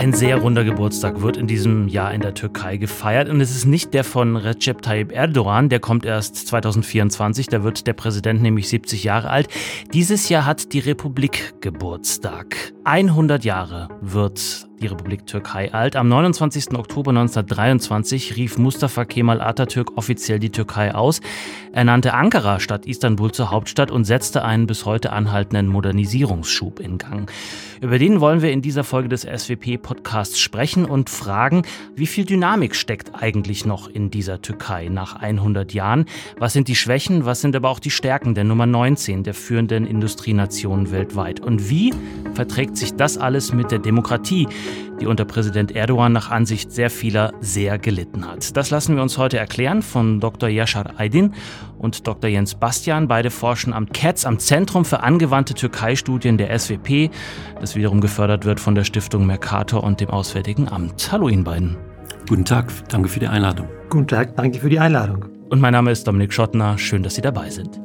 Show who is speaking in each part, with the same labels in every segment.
Speaker 1: Ein sehr runder Geburtstag wird in diesem Jahr in der Türkei gefeiert und es ist nicht der von Recep Tayyip Erdogan, der kommt erst 2024, da wird der Präsident nämlich 70 Jahre alt. Dieses Jahr hat die Republik Geburtstag. 100 Jahre wird die Republik Türkei alt. Am 29. Oktober 1923 rief Mustafa Kemal Atatürk offiziell die Türkei aus. Er nannte Ankara statt Istanbul zur Hauptstadt und setzte einen bis heute anhaltenden Modernisierungsschub in Gang. Über den wollen wir in dieser Folge des SWP-Podcasts sprechen und fragen, wie viel Dynamik steckt eigentlich noch in dieser Türkei nach 100 Jahren? Was sind die Schwächen, was sind aber auch die Stärken der Nummer 19 der führenden Industrienationen weltweit? Und wie verträgt sich das alles mit der Demokratie, die unter Präsident Erdogan nach Ansicht sehr vieler sehr gelitten hat. Das lassen wir uns heute erklären von Dr. Yashar Aydin und Dr. Jens Bastian. Beide forschen am CATS, am Zentrum für angewandte Türkei-Studien der SWP, das wiederum gefördert wird von der Stiftung Mercator und dem Auswärtigen Amt. Hallo Ihnen beiden.
Speaker 2: Guten Tag, danke für die Einladung.
Speaker 3: Guten Tag, danke für die Einladung.
Speaker 1: Und mein Name ist Dominik Schottner. Schön, dass Sie dabei sind.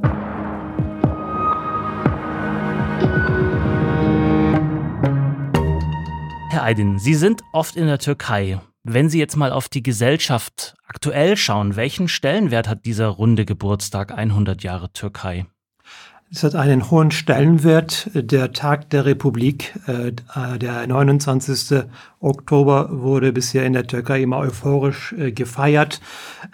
Speaker 1: Herr Aydin, Sie sind oft in der Türkei. Wenn Sie jetzt mal auf die Gesellschaft aktuell schauen, welchen Stellenwert hat dieser runde Geburtstag 100 Jahre Türkei?
Speaker 3: Es hat einen hohen Stellenwert. Der Tag der Republik, äh, der 29. Oktober, wurde bisher in der Türkei immer euphorisch äh, gefeiert.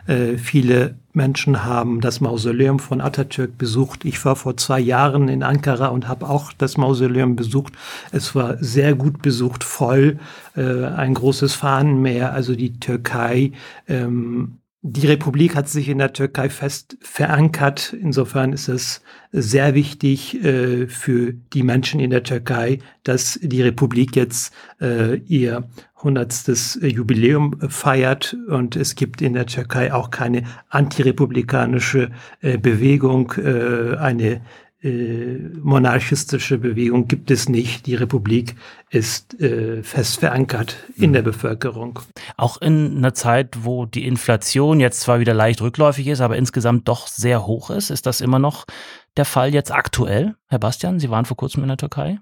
Speaker 3: Äh, viele Menschen haben das Mausoleum von Atatürk besucht. Ich war vor zwei Jahren in Ankara und habe auch das Mausoleum besucht. Es war sehr gut besucht, voll, ein großes Fahnenmeer. Also die Türkei ähm, die Republik hat sich in der Türkei fest verankert. Insofern ist es sehr wichtig äh, für die Menschen in der Türkei, dass die Republik jetzt äh, ihr hundertstes Jubiläum feiert. Und es gibt in der Türkei auch keine antirepublikanische äh, Bewegung, äh, eine äh, monarchistische Bewegung gibt es nicht. Die Republik ist äh, fest verankert in der Bevölkerung.
Speaker 1: Auch in einer Zeit, wo die Inflation jetzt zwar wieder leicht rückläufig ist, aber insgesamt doch sehr hoch ist, ist das immer noch der Fall jetzt aktuell? Herr Bastian, Sie waren vor kurzem in der Türkei?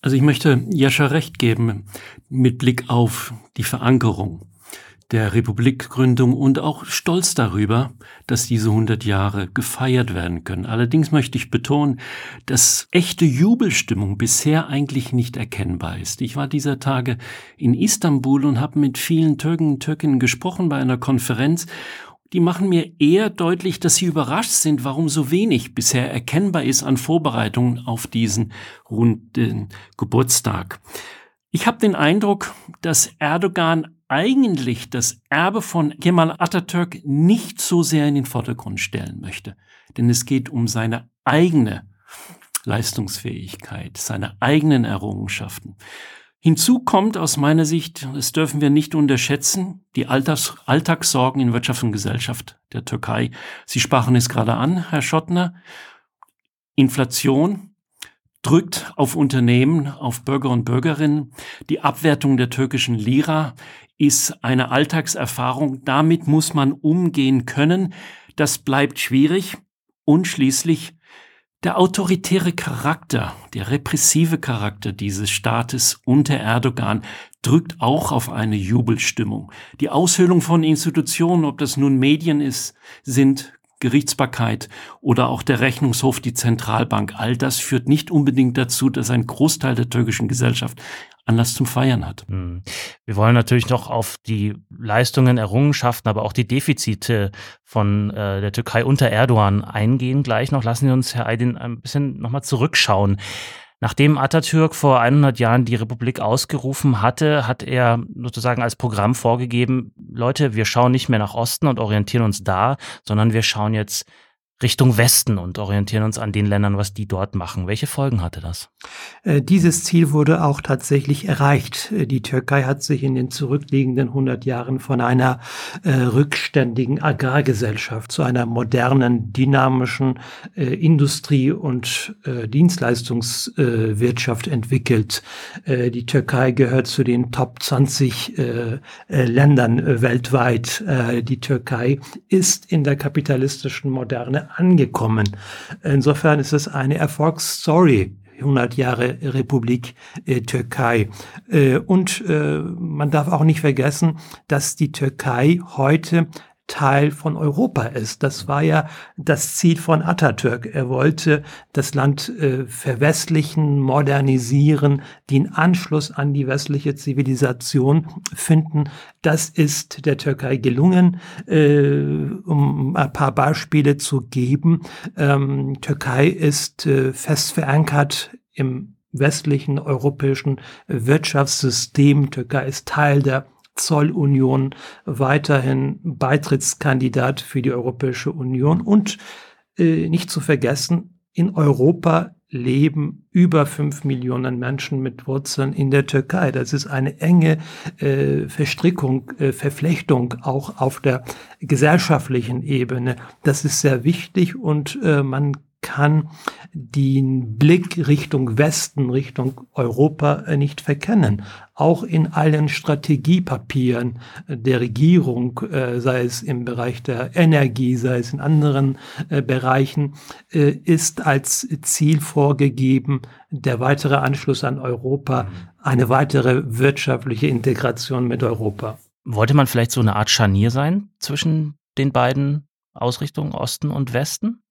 Speaker 2: Also ich möchte Jascha recht geben mit Blick auf die Verankerung der Republikgründung und auch stolz darüber, dass diese 100 Jahre gefeiert werden können. Allerdings möchte ich betonen, dass echte Jubelstimmung bisher eigentlich nicht erkennbar ist. Ich war dieser Tage in Istanbul und habe mit vielen Türken und Türkinnen gesprochen bei einer Konferenz die machen mir eher deutlich, dass sie überrascht sind, warum so wenig bisher erkennbar ist an Vorbereitungen auf diesen runden Geburtstag. Ich habe den Eindruck, dass Erdogan eigentlich das Erbe von Kemal Atatürk nicht so sehr in den Vordergrund stellen möchte. Denn es geht um seine eigene Leistungsfähigkeit, seine eigenen Errungenschaften. Hinzu kommt aus meiner Sicht, das dürfen wir nicht unterschätzen, die Alltags Alltagssorgen in Wirtschaft und Gesellschaft der Türkei. Sie sprachen es gerade an, Herr Schottner. Inflation, drückt auf Unternehmen, auf Bürger und Bürgerinnen. Die Abwertung der türkischen Lira ist eine Alltagserfahrung. Damit muss man umgehen können. Das bleibt schwierig. Und schließlich der autoritäre Charakter, der repressive Charakter dieses Staates unter Erdogan drückt auch auf eine Jubelstimmung. Die Aushöhlung von Institutionen, ob das nun Medien ist, sind, Gerichtsbarkeit oder auch der Rechnungshof, die Zentralbank, all das führt nicht unbedingt dazu, dass ein Großteil der türkischen Gesellschaft Anlass zum Feiern hat. Hm.
Speaker 1: Wir wollen natürlich noch auf die Leistungen, Errungenschaften, aber auch die Defizite von äh, der Türkei unter Erdogan eingehen. Gleich noch lassen Sie uns, Herr Aydin, ein bisschen nochmal zurückschauen. Nachdem Atatürk vor 100 Jahren die Republik ausgerufen hatte, hat er sozusagen als Programm vorgegeben, Leute, wir schauen nicht mehr nach Osten und orientieren uns da, sondern wir schauen jetzt Richtung Westen und orientieren uns an den Ländern, was die dort machen. Welche Folgen hatte das?
Speaker 3: Äh, dieses Ziel wurde auch tatsächlich erreicht. Äh, die Türkei hat sich in den zurückliegenden 100 Jahren von einer äh, rückständigen Agrargesellschaft zu einer modernen, dynamischen äh, Industrie- und äh, Dienstleistungswirtschaft entwickelt. Äh, die Türkei gehört zu den Top 20 Ländern weltweit. die Türkei ist in der kapitalistischen Moderne angekommen. Insofern ist es eine Erfolgsstory 100 Jahre Republik äh, Türkei. Äh, und äh, man darf auch nicht vergessen, dass die Türkei heute Teil von Europa ist. Das war ja das Ziel von Atatürk. Er wollte das Land äh, verwestlichen, modernisieren, den Anschluss an die westliche Zivilisation finden. Das ist der Türkei gelungen. Äh, um ein paar Beispiele zu geben. Ähm, Türkei ist äh, fest verankert im westlichen europäischen Wirtschaftssystem. Türkei ist Teil der Zollunion, weiterhin Beitrittskandidat für die Europäische Union und äh, nicht zu vergessen, in Europa leben über fünf Millionen Menschen mit Wurzeln in der Türkei. Das ist eine enge äh, Verstrickung, äh, Verflechtung auch auf der gesellschaftlichen Ebene. Das ist sehr wichtig und äh, man kann den Blick Richtung Westen, Richtung Europa äh, nicht verkennen. Auch in allen Strategiepapieren der Regierung, äh, sei es im Bereich der Energie, sei es in anderen äh, Bereichen, ist als Ziel vorgegeben, der weitere Anschluss an Europa, eine weitere wirtschaftliche Integration mit Europa.
Speaker 1: Wollte man vielleicht so eine Art Scharnier sein zwischen den beiden Ausrichtung Osten und Westen?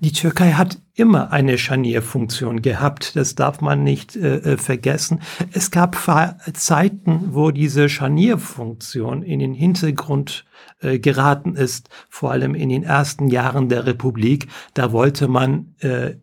Speaker 3: Die Türkei hat immer eine Scharnierfunktion gehabt. Das darf man nicht äh, äh vergessen. Es gab Zeiten, wo diese Scharnierfunktion in den Hintergrund äh, geraten ist, vor allem in den ersten Jahren der Republik. Da wollte man äh,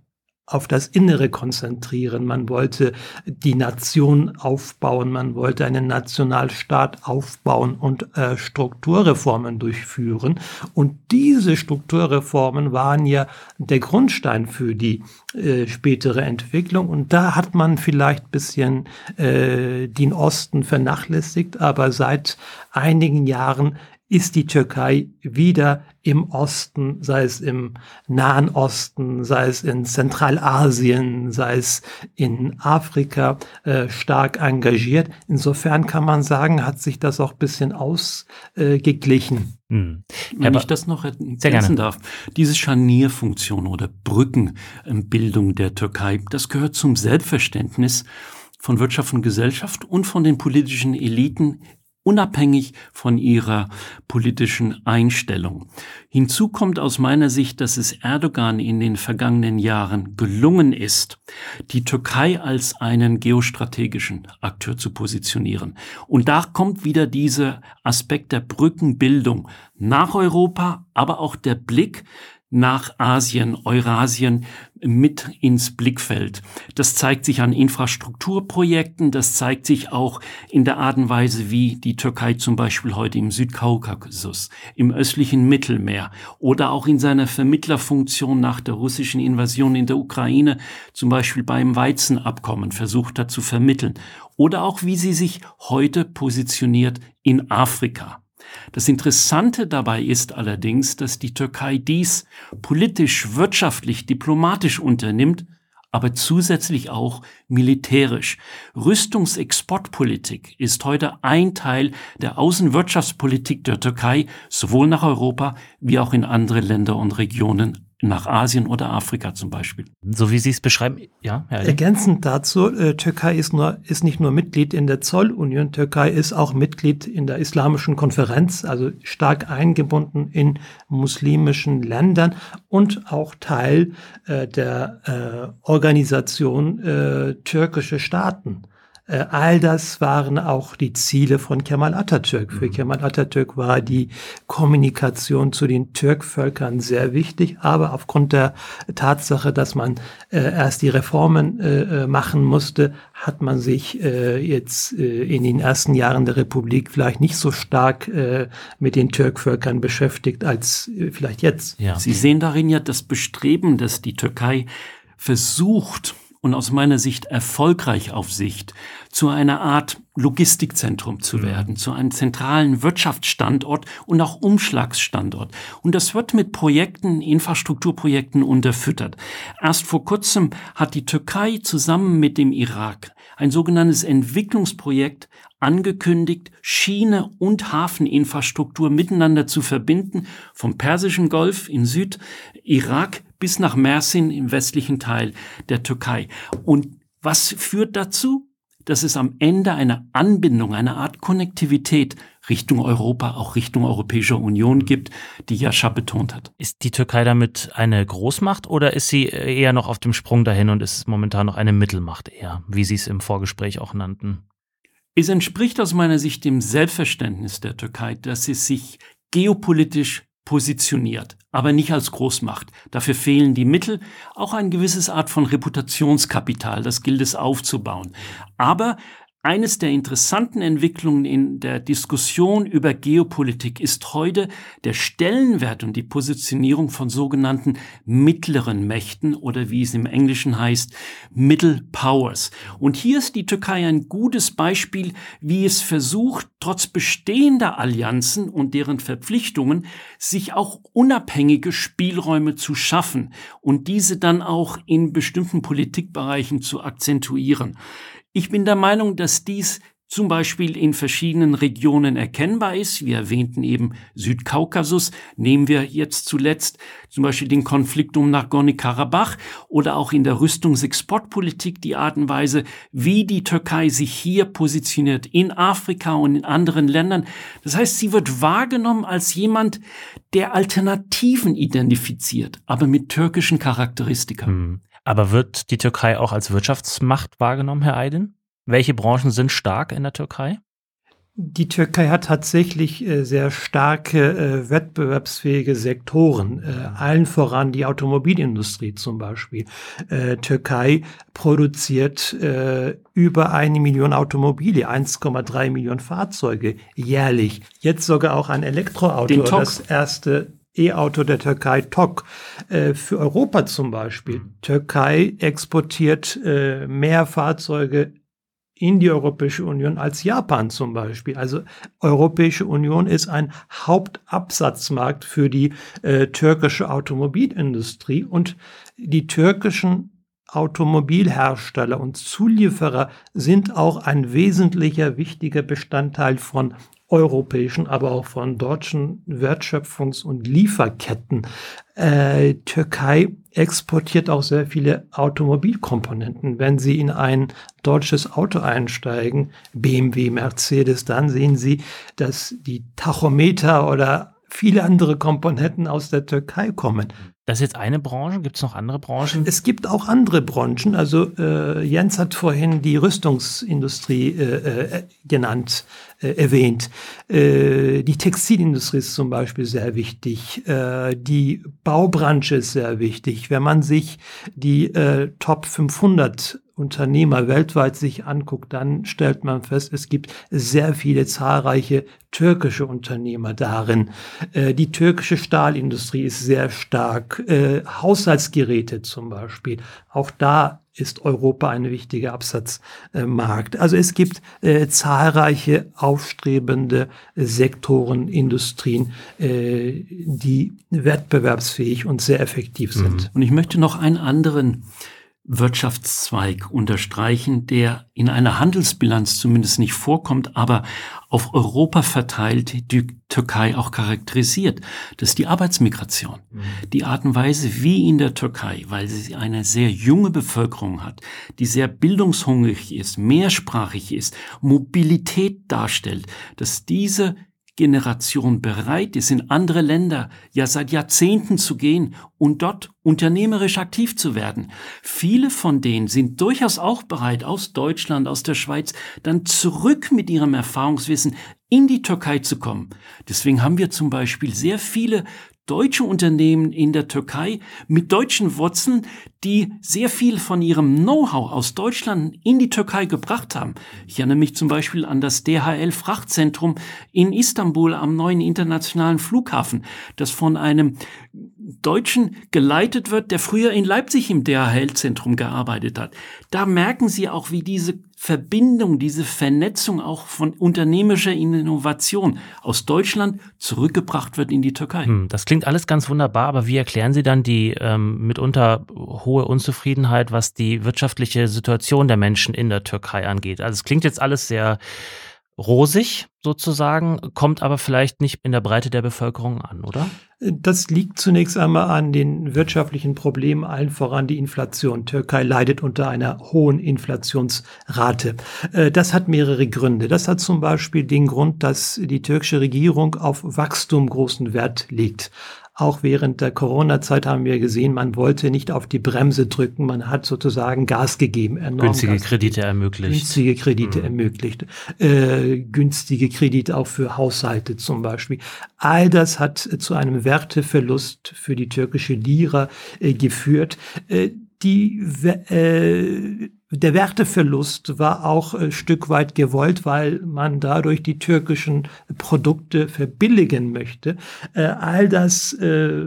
Speaker 3: auf das Innere konzentrieren. Man wollte die Nation aufbauen, man wollte einen Nationalstaat aufbauen und äh, Strukturreformen durchführen. Und diese Strukturreformen waren ja der Grundstein für die äh, spätere Entwicklung. Und da hat man vielleicht bisschen äh, den Osten vernachlässigt, aber seit einigen Jahren ist die Türkei wieder im Osten, sei es im Nahen Osten, sei es in Zentralasien, sei es in Afrika äh, stark engagiert. Insofern kann man sagen, hat sich das auch bisschen ausgeglichen.
Speaker 2: Äh, hm. Wenn ich das noch ergänzen darf, diese Scharnierfunktion oder Brückenbildung der Türkei, das gehört zum Selbstverständnis von Wirtschaft und Gesellschaft und von den politischen Eliten unabhängig von ihrer politischen Einstellung. Hinzu kommt aus meiner Sicht, dass es Erdogan in den vergangenen Jahren gelungen ist, die Türkei als einen geostrategischen Akteur zu positionieren. Und da kommt wieder dieser Aspekt der Brückenbildung nach Europa, aber auch der Blick nach Asien, Eurasien mit ins Blickfeld. Das zeigt sich an Infrastrukturprojekten, das zeigt sich auch in der Art und Weise, wie die Türkei zum Beispiel heute im Südkaukasus, im östlichen Mittelmeer oder auch in seiner Vermittlerfunktion nach der russischen Invasion in der Ukraine, zum Beispiel beim Weizenabkommen versucht hat zu vermitteln oder auch wie sie sich heute positioniert in Afrika. Das Interessante dabei ist allerdings, dass die Türkei dies politisch, wirtschaftlich, diplomatisch unternimmt, aber zusätzlich auch militärisch. Rüstungsexportpolitik ist heute ein Teil der Außenwirtschaftspolitik der Türkei, sowohl nach Europa wie auch in andere Länder und Regionen nach Asien oder Afrika zum Beispiel.
Speaker 1: So wie Sie es beschreiben, ja.
Speaker 3: Herr Ergänzend dazu, äh, Türkei ist, nur, ist nicht nur Mitglied in der Zollunion, Türkei ist auch Mitglied in der Islamischen Konferenz, also stark eingebunden in muslimischen Ländern und auch Teil äh, der äh, Organisation äh, türkische Staaten. Äh, all das waren auch die Ziele von Kemal Atatürk. Für mhm. Kemal Atatürk war die Kommunikation zu den Türkvölkern sehr wichtig, aber aufgrund der Tatsache, dass man äh, erst die Reformen äh, äh machen musste, hat man sich äh, jetzt äh, in den ersten Jahren der Republik vielleicht nicht so stark äh, mit den Türkvölkern beschäftigt als äh, vielleicht jetzt.
Speaker 2: Ja. Sie sehen darin ja das Bestreben, dass die Türkei versucht, und aus meiner Sicht erfolgreich auf Sicht zu einer Art Logistikzentrum zu mhm. werden, zu einem zentralen Wirtschaftsstandort und auch Umschlagsstandort. Und das wird mit Projekten, Infrastrukturprojekten unterfüttert. Erst vor kurzem hat die Türkei zusammen mit dem Irak ein sogenanntes Entwicklungsprojekt angekündigt, Schiene und Hafeninfrastruktur miteinander zu verbinden, vom Persischen Golf in Südirak bis nach Mersin im westlichen Teil der Türkei. Und was führt dazu? Dass es am Ende eine Anbindung, eine Art Konnektivität Richtung Europa, auch Richtung Europäischer Union gibt, die Jascha betont hat.
Speaker 1: Ist die Türkei damit eine Großmacht oder ist sie eher noch auf dem Sprung dahin und ist momentan noch eine Mittelmacht eher, wie Sie es im Vorgespräch auch nannten?
Speaker 2: Es entspricht aus meiner Sicht dem Selbstverständnis der Türkei, dass sie sich geopolitisch positioniert, aber nicht als Großmacht. Dafür fehlen die Mittel, auch ein gewisses Art von Reputationskapital, das gilt es aufzubauen. Aber eines der interessanten Entwicklungen in der Diskussion über Geopolitik ist heute der Stellenwert und die Positionierung von sogenannten mittleren Mächten oder wie es im Englischen heißt, Middle Powers. Und hier ist die Türkei ein gutes Beispiel, wie es versucht, trotz bestehender Allianzen und deren Verpflichtungen, sich auch unabhängige Spielräume zu schaffen und diese dann auch in bestimmten Politikbereichen zu akzentuieren. Ich bin der Meinung, dass dies zum Beispiel in verschiedenen Regionen erkennbar ist. Wir erwähnten eben Südkaukasus. Nehmen wir jetzt zuletzt zum Beispiel den Konflikt um Nagorno-Karabach oder auch in der Rüstungsexportpolitik die Art und Weise, wie die Türkei sich hier positioniert in Afrika und in anderen Ländern. Das heißt, sie wird wahrgenommen als jemand, der Alternativen identifiziert, aber mit türkischen Charakteristika.
Speaker 1: Hm. Aber wird die Türkei auch als Wirtschaftsmacht wahrgenommen, Herr Aydin? Welche Branchen sind stark in der Türkei?
Speaker 3: Die Türkei hat tatsächlich äh, sehr starke äh, wettbewerbsfähige Sektoren, äh, allen voran die Automobilindustrie zum Beispiel. Türkei produziert über eine Million Automobile, 1,3 Millionen Fahrzeuge jährlich. Jetzt sogar auch ein Elektroauto, das erste E-Auto der Türkei, TOK, äh, für Europa zum Beispiel. Türkei exportiert äh, mehr Fahrzeuge in die Europäische Union als Japan zum Beispiel. Also Europäische Union ist ein Hauptabsatzmarkt für die äh, türkische Automobilindustrie und die türkischen Automobilhersteller und Zulieferer sind auch ein wesentlicher, wichtiger Bestandteil von europäischen, aber auch von deutschen Wertschöpfungs- und Lieferketten. Äh, Türkei exportiert auch sehr viele Automobilkomponenten. Wenn Sie in ein deutsches Auto einsteigen, BMW, Mercedes, dann sehen Sie, dass die Tachometer oder viele andere Komponenten aus der Türkei kommen.
Speaker 1: Das ist jetzt eine Branche. Gibt es noch andere Branchen?
Speaker 3: Es gibt auch andere Branchen. Also äh, Jens hat vorhin die Rüstungsindustrie äh, äh, genannt, äh, erwähnt. Äh, die Textilindustrie ist zum Beispiel sehr wichtig. Äh, die Baubranche ist sehr wichtig. Wenn man sich die Top 500 Unternehmer weltweit sich anguckt, dann stellt man fest, es gibt sehr viele zahlreiche türkische Unternehmer darin. Äh, die türkische Stahlindustrie ist sehr stark. Äh, Haushaltsgeräte zum Beispiel. Auch da ist Europa ein wichtiger Absatzmarkt. Also es gibt äh, zahlreiche aufstrebende Sektoren, Industrien, äh, die wettbewerbsfähig und sehr effektiv sind. Mhm.
Speaker 2: Und ich möchte noch einen anderen Wirtschaftszweig unterstreichen, der in einer Handelsbilanz zumindest nicht vorkommt, aber auf Europa verteilt die Türkei auch charakterisiert. Das ist die Arbeitsmigration. Mhm. Die Art und Weise, wie in der Türkei, weil sie eine sehr junge Bevölkerung hat, die sehr bildungshungrig ist, mehrsprachig ist, Mobilität darstellt, dass diese Generation bereit ist, in andere Länder ja seit Jahrzehnten zu gehen und dort unternehmerisch aktiv zu werden. Viele von denen sind durchaus auch bereit, aus Deutschland, aus der Schweiz, dann zurück mit ihrem Erfahrungswissen in die Türkei zu kommen. Deswegen haben wir zum Beispiel sehr viele deutsche Unternehmen in der Türkei mit deutschen Wurzeln, die sehr viel von ihrem Know-how aus Deutschland in die Türkei gebracht haben. Ich erinnere mich zum Beispiel an das DHL-Frachtzentrum in Istanbul am neuen internationalen Flughafen, das von einem Deutschen geleitet wird, der früher in Leipzig im DHL-Zentrum gearbeitet hat. Da merken Sie auch, wie diese Verbindung, diese Vernetzung auch von unternehmischer Innovation aus Deutschland zurückgebracht wird in die Türkei. Hm,
Speaker 1: das klingt alles ganz wunderbar, aber wie erklären Sie dann die ähm, mitunter hohe Unzufriedenheit, was die wirtschaftliche Situation der Menschen in der Türkei angeht? Also es klingt jetzt alles sehr rosig sozusagen, kommt aber vielleicht nicht in der Breite der Bevölkerung an, oder?
Speaker 3: Das liegt zunächst einmal an den wirtschaftlichen Problemen, allen voran die Inflation. Türkei leidet unter einer hohen Inflationsrate. Äh, das hat mehrere Gründe. Das hat zum Beispiel den Grund, dass die türkische Regierung auf Wachstum großen Wert legt. Auch während der Corona-Zeit haben wir gesehen, man wollte nicht auf die Bremse drücken, man hat sozusagen Gas gegeben.
Speaker 1: Günstige Gas Kredite gegeben. ermöglicht.
Speaker 3: Günstige Kredite mhm. ermöglicht. Äh, günstige Kredite auch für Haushalte zum Beispiel. All das hat zu einem Werteverlust für die türkische Lira äh, geführt. Äh, die äh, der Werteverlust war auch ein Stück weit gewollt, weil man dadurch die türkischen Produkte verbilligen möchte. Äh, all das äh,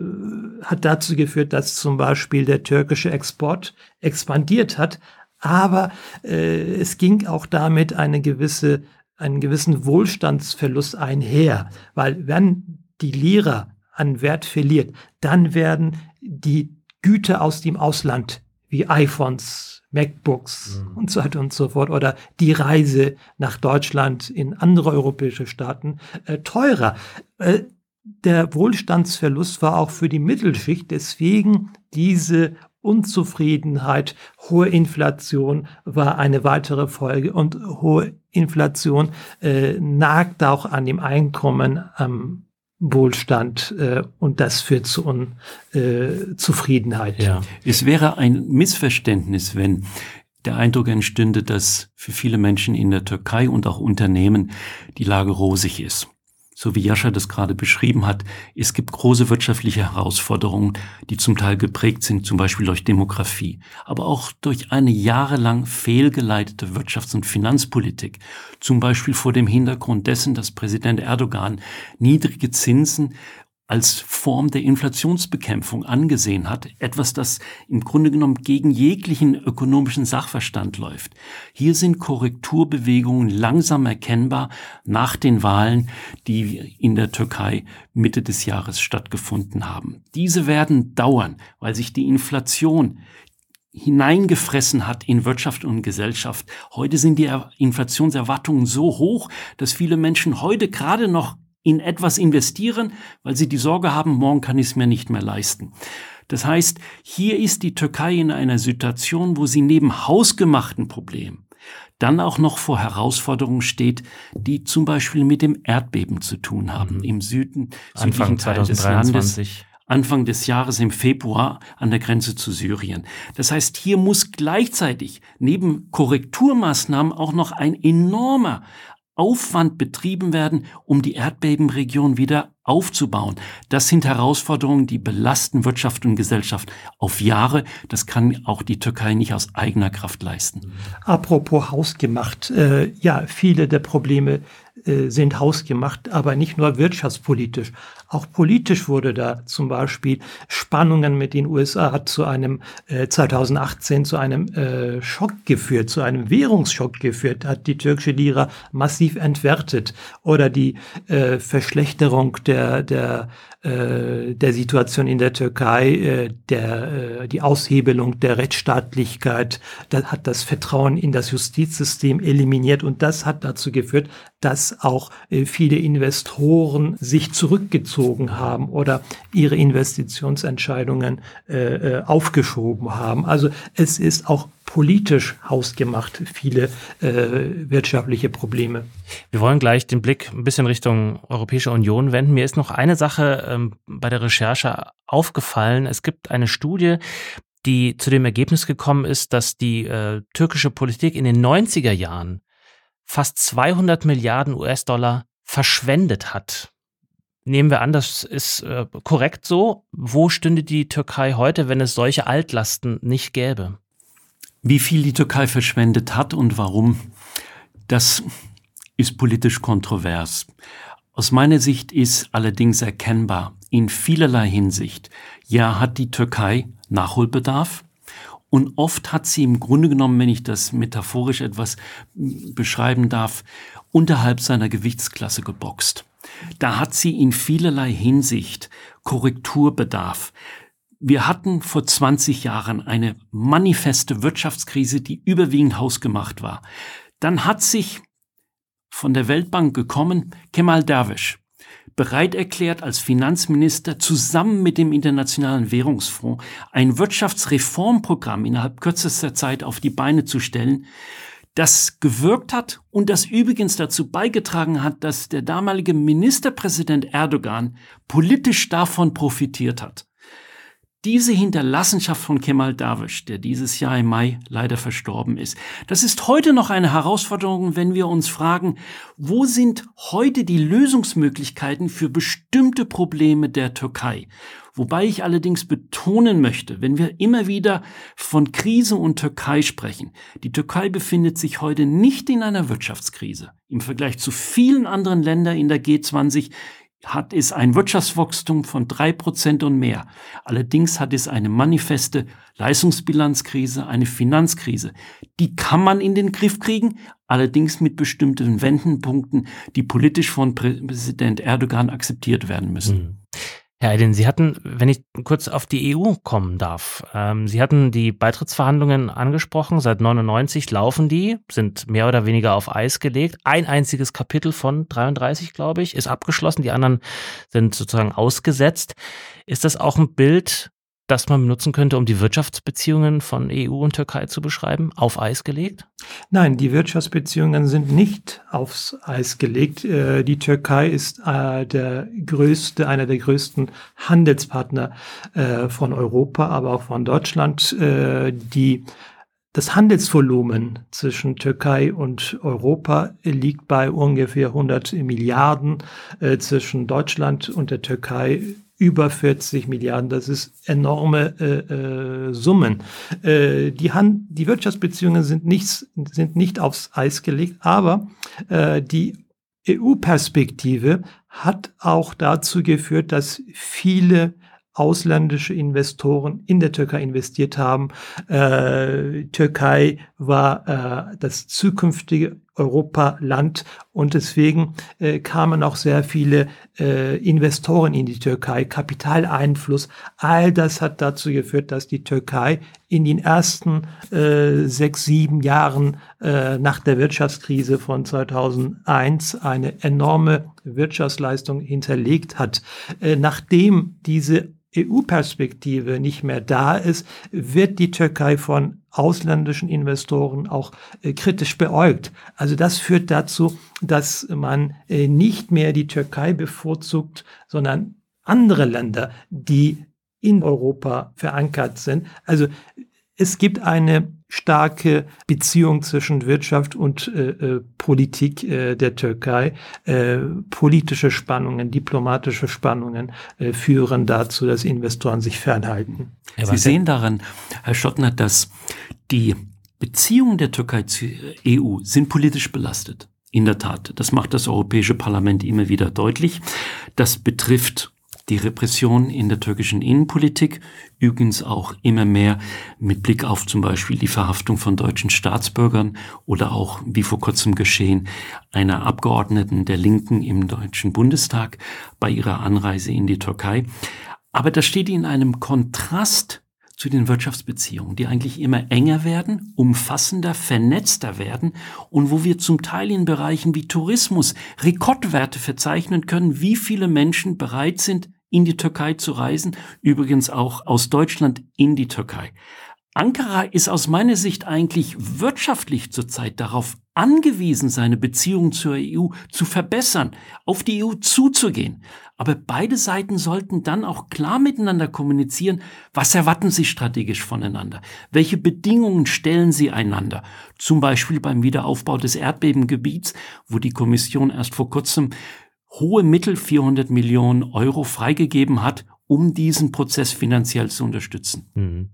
Speaker 3: hat dazu geführt, dass zum Beispiel der türkische Export expandiert hat. Aber äh, es ging auch damit eine gewisse, einen gewissen Wohlstandsverlust einher, weil wenn die Lira an Wert verliert, dann werden die Güter aus dem Ausland wie iPhones, MacBooks mhm. und so weiter und so fort oder die Reise nach Deutschland in andere europäische Staaten äh, teurer. Äh, der Wohlstandsverlust war auch für die Mittelschicht, deswegen diese Unzufriedenheit, hohe Inflation war eine weitere Folge und hohe Inflation äh, nagt auch an dem Einkommen am Wohlstand äh, und das führt zu Unzufriedenheit.
Speaker 2: Äh, ja. Es wäre ein Missverständnis, wenn der Eindruck entstünde, dass für viele Menschen in der Türkei und auch Unternehmen die Lage rosig ist so wie Jascha das gerade beschrieben hat, es gibt große wirtschaftliche Herausforderungen, die zum Teil geprägt sind, zum Beispiel durch Demografie, aber auch durch eine jahrelang fehlgeleitete Wirtschafts- und Finanzpolitik, zum Beispiel vor dem Hintergrund dessen, dass Präsident Erdogan niedrige Zinsen als Form der Inflationsbekämpfung angesehen hat, etwas, das im Grunde genommen gegen jeglichen ökonomischen Sachverstand läuft. Hier sind Korrekturbewegungen langsam erkennbar nach den Wahlen, die in der Türkei Mitte des Jahres stattgefunden haben. Diese werden dauern, weil sich die Inflation hineingefressen hat in Wirtschaft und Gesellschaft. Heute sind die Inflationserwartungen so hoch, dass viele Menschen heute gerade noch in etwas investieren, weil sie die Sorge haben, morgen kann ich es mir nicht mehr leisten. Das heißt, hier ist die Türkei in einer Situation, wo sie neben hausgemachten Problemen dann auch noch vor Herausforderungen steht, die zum Beispiel mit dem Erdbeben zu tun haben. Mhm. Im Süden,
Speaker 1: Anfang Teil 2023. des Landes.
Speaker 2: Anfang des Jahres im Februar an der Grenze zu Syrien. Das heißt, hier muss gleichzeitig neben Korrekturmaßnahmen auch noch ein enormer Aufwand betrieben werden, um die Erdbebenregion wieder aufzubauen. Das sind Herausforderungen, die belasten Wirtschaft und Gesellschaft auf Jahre. Das kann auch die Türkei nicht aus eigener Kraft leisten.
Speaker 3: Apropos hausgemacht, äh, ja, viele der Probleme äh, sind hausgemacht, aber nicht nur wirtschaftspolitisch. Auch politisch wurde da zum Beispiel Spannungen mit den USA hat zu einem äh, 2018 zu einem äh, Schock geführt, zu einem Währungsschock geführt, hat die türkische Lira massiv entwertet oder die äh, Verschlechterung der der äh, der Situation in der Türkei, äh, der, äh, die Aushebelung der Rechtsstaatlichkeit, da hat das Vertrauen in das Justizsystem eliminiert und das hat dazu geführt, dass auch viele Investoren sich zurückgezogen haben oder ihre Investitionsentscheidungen aufgeschoben haben. Also es ist auch politisch hausgemacht, viele äh, wirtschaftliche Probleme.
Speaker 1: Wir wollen gleich den Blick ein bisschen Richtung Europäische Union wenden. Mir ist noch eine Sache ähm, bei der Recherche aufgefallen. Es gibt eine Studie, die zu dem Ergebnis gekommen ist, dass die äh, türkische Politik in den 90er Jahren fast 200 Milliarden US-Dollar verschwendet hat. Nehmen wir an, das ist äh, korrekt so. Wo stünde die Türkei heute, wenn es solche Altlasten nicht gäbe?
Speaker 2: Wie viel die Türkei verschwendet hat und warum, das ist politisch kontrovers. Aus meiner Sicht ist allerdings erkennbar, in vielerlei Hinsicht, ja hat die Türkei Nachholbedarf Und oft hat sie im Grunde genommen, wenn ich das metaphorisch etwas beschreiben darf, unterhalb seiner Gewichtsklasse geboxt. Da hat sie in vielerlei Hinsicht Korrekturbedarf. Wir hatten vor 20 Jahren eine manifeste Wirtschaftskrise, die überwiegend hausgemacht war. Dann hat sich von der Weltbank gekommen Kemal Derwisch bereit erklärt, als Finanzminister zusammen mit dem Internationalen Währungsfonds ein Wirtschaftsreformprogramm innerhalb kürzester Zeit auf die Beine zu stellen, das gewirkt hat und das übrigens dazu beigetragen hat, dass der damalige Ministerpräsident Erdogan politisch davon profitiert hat. Diese Hinterlassenschaft von Kemal Dawisch, der dieses Jahr im Mai leider verstorben ist, das ist heute noch eine Herausforderung, wenn wir uns fragen, wo sind heute die Lösungsmöglichkeiten für bestimmte Probleme der Türkei? Wobei ich allerdings betonen möchte, wenn wir immer wieder von Krise und Türkei sprechen, die Türkei befindet sich heute nicht in einer Wirtschaftskrise. Im Vergleich zu vielen anderen Ländern in der G20 hat es ein Wirtschaftswachstum von drei Prozent und mehr. Allerdings hat es eine manifeste Leistungsbilanzkrise, eine Finanzkrise. Die kann man in den Griff kriegen, allerdings mit bestimmten Wendenpunkten, die politisch von Präsident Erdogan akzeptiert werden müssen. Mhm.
Speaker 1: Herr Eidin, Sie hatten, wenn ich kurz auf die EU kommen darf, ähm, Sie hatten die Beitrittsverhandlungen angesprochen. Seit 99 laufen die, sind mehr oder weniger auf Eis gelegt. Ein einziges Kapitel von 33, glaube ich, ist abgeschlossen. Die anderen sind sozusagen ausgesetzt. Ist das auch ein Bild das man benutzen könnte, um die Wirtschaftsbeziehungen von EU und Türkei zu beschreiben, auf Eis gelegt?
Speaker 3: Nein, die Wirtschaftsbeziehungen sind nicht aufs Eis gelegt. Äh, die Türkei ist äh, der größte, einer der größten Handelspartner äh, von Europa, aber auch von Deutschland. Die das Handelsvolumen zwischen Türkei und Europa liegt bei ungefähr 100 Milliarden, zwischen Deutschland und der Türkei über 40 Milliarden. Das ist enorme äh, äh, Summen. Äh, die, Hand, die Wirtschaftsbeziehungen sind, nichts, sind nicht aufs Eis gelegt, aber äh, die EU-Perspektive hat auch dazu geführt, dass viele ausländische Investoren in der Türkei investiert haben. Äh, Türkei war äh, das zukünftige Europaland und deswegen äh, kamen auch sehr viele äh, Investoren in die Türkei, Kapitaleinfluss. All das hat dazu geführt, dass die Türkei in den ersten äh, sechs, sieben Jahren äh, nach der Wirtschaftskrise von 2001 eine enorme Wirtschaftsleistung hinterlegt hat. Äh, nachdem diese EU-Perspektive nicht mehr da ist, wird die Türkei von ausländischen Investoren auch äh, kritisch beäugt. Also das führt dazu, dass man äh, nicht mehr die Türkei bevorzugt, sondern andere Länder, die in Europa verankert sind. Also es gibt eine starke Beziehung zwischen Wirtschaft und äh, äh, Politik äh, der Türkei. Äh, politische Spannungen, diplomatische Spannungen äh, führen dazu, dass Investoren sich fernhalten.
Speaker 2: Sie sehen daran, Herr Schottner, dass die Beziehungen der Türkei zur EU sind politisch belastet. In der Tat, das macht das Europäische Parlament immer wieder deutlich. Das betrifft die Repression in der türkischen Innenpolitik, übrigens auch immer mehr mit Blick auf zum Beispiel die Verhaftung von deutschen Staatsbürgern oder auch, wie vor kurzem geschehen, einer Abgeordneten der Linken im Deutschen Bundestag bei ihrer Anreise in die Türkei. Aber das steht in einem Kontrast zu den Wirtschaftsbeziehungen, die eigentlich immer enger werden, umfassender, vernetzter werden und wo wir zum Teil in Bereichen wie Tourismus Rekordwerte verzeichnen können, wie viele Menschen bereit sind, in die Türkei zu reisen, übrigens auch aus Deutschland in die Türkei. Ankara ist aus meiner Sicht eigentlich wirtschaftlich zurzeit darauf angewiesen, seine Beziehungen zur EU zu verbessern, auf die EU zuzugehen. Aber beide Seiten sollten dann auch klar miteinander kommunizieren, was erwarten sie strategisch voneinander, welche Bedingungen stellen sie einander, zum Beispiel beim Wiederaufbau des Erdbebengebiets, wo die Kommission erst vor kurzem hohe Mittel, 400 Millionen Euro, freigegeben hat, um diesen Prozess finanziell zu unterstützen. Mhm.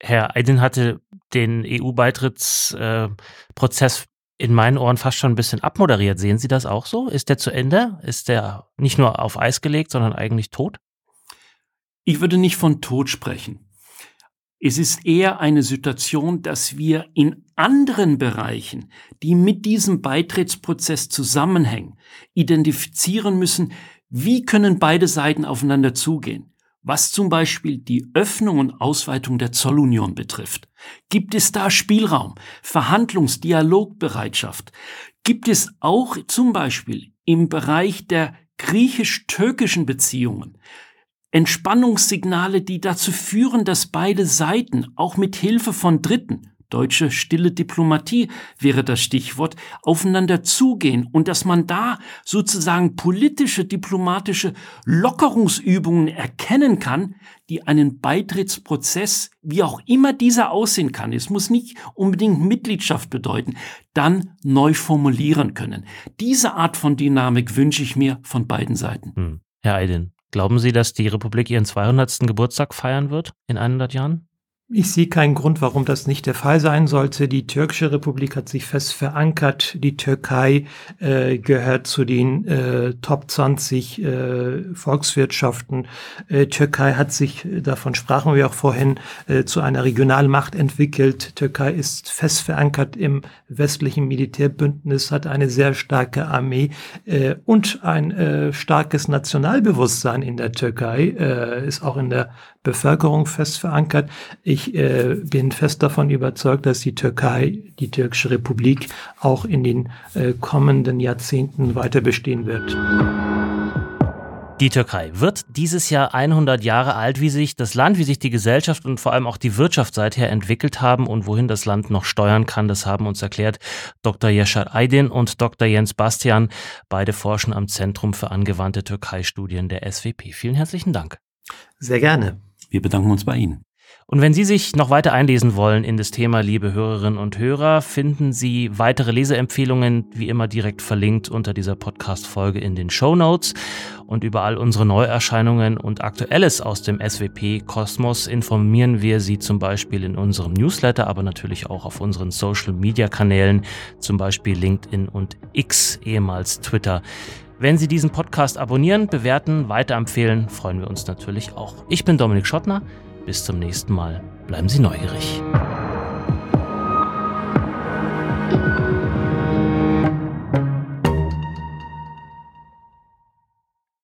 Speaker 1: Herr Eidin hatte den EU-Beitrittsprozess äh, in meinen Ohren fast schon ein bisschen abmoderiert. Sehen Sie das auch so? Ist der zu Ende? Ist der nicht nur auf Eis gelegt, sondern eigentlich tot?
Speaker 2: Ich würde nicht von Tod sprechen. Es ist eher eine Situation, dass wir in anderen Bereichen, die mit diesem Beitrittsprozess zusammenhängen, identifizieren müssen, wie können beide Seiten aufeinander zugehen. Was zum Beispiel die Öffnung und Ausweitung der Zollunion betrifft. Gibt es da Spielraum, Verhandlungs-, Dialogbereitschaft? Gibt es auch zum Beispiel im Bereich der griechisch-türkischen Beziehungen Entspannungssignale, die dazu führen, dass beide Seiten auch mit Hilfe von Dritten deutsche stille Diplomatie wäre das Stichwort, aufeinander zugehen und dass man da sozusagen politische, diplomatische Lockerungsübungen erkennen kann, die einen Beitrittsprozess, wie auch immer dieser aussehen kann, es muss nicht unbedingt Mitgliedschaft bedeuten, dann neu formulieren können. Diese Art von Dynamik wünsche ich mir von beiden Seiten. Hm.
Speaker 1: Herr Eidin, Glauben Sie, dass die Republik ihren 200. Geburtstag feiern wird in 100 Jahren?
Speaker 3: Ich sehe keinen Grund, warum das nicht der Fall sein sollte. Die türkische Republik hat sich fest verankert. Die Türkei äh, gehört zu den äh, Top 20 äh, Volkswirtschaften. Äh, Türkei hat sich, davon sprachen wir auch vorhin, äh, zu einer Regionalmacht entwickelt. Türkei ist fest verankert im westlichen Militärbündnis, hat eine sehr starke Armee äh, und ein äh, starkes Nationalbewusstsein in der Türkei, äh, ist auch in der Bevölkerung fest verankert. Ich äh, bin fest davon überzeugt, dass die Türkei, die türkische Republik, auch in den äh, kommenden Jahrzehnten weiter bestehen wird.
Speaker 1: Die Türkei wird dieses Jahr 100 Jahre alt, wie sich das Land, wie sich die Gesellschaft und vor allem auch die Wirtschaft seither entwickelt haben und wohin das Land noch steuern kann, das haben uns erklärt Dr. Yaşar Aydin und Dr. Jens Bastian. Beide forschen am Zentrum für angewandte Türkei-Studien der SWP. Vielen herzlichen Dank.
Speaker 3: Sehr gerne.
Speaker 2: Wir bedanken uns bei Ihnen.
Speaker 1: Und wenn Sie sich noch weiter einlesen wollen in das Thema, liebe Hörerinnen und Hörer, finden Sie weitere Leseempfehlungen wie immer direkt verlinkt unter dieser Podcast-Folge in den Show Notes. Und über all unsere Neuerscheinungen und Aktuelles aus dem SWP-Kosmos informieren wir Sie zum Beispiel in unserem Newsletter, aber natürlich auch auf unseren Social-Media-Kanälen, zum Beispiel LinkedIn und X, ehemals Twitter. Wenn Sie diesen Podcast abonnieren, bewerten, weiterempfehlen, freuen wir uns natürlich auch. Ich bin Dominik Schottner. Bis zum nächsten Mal. Bleiben Sie neugierig.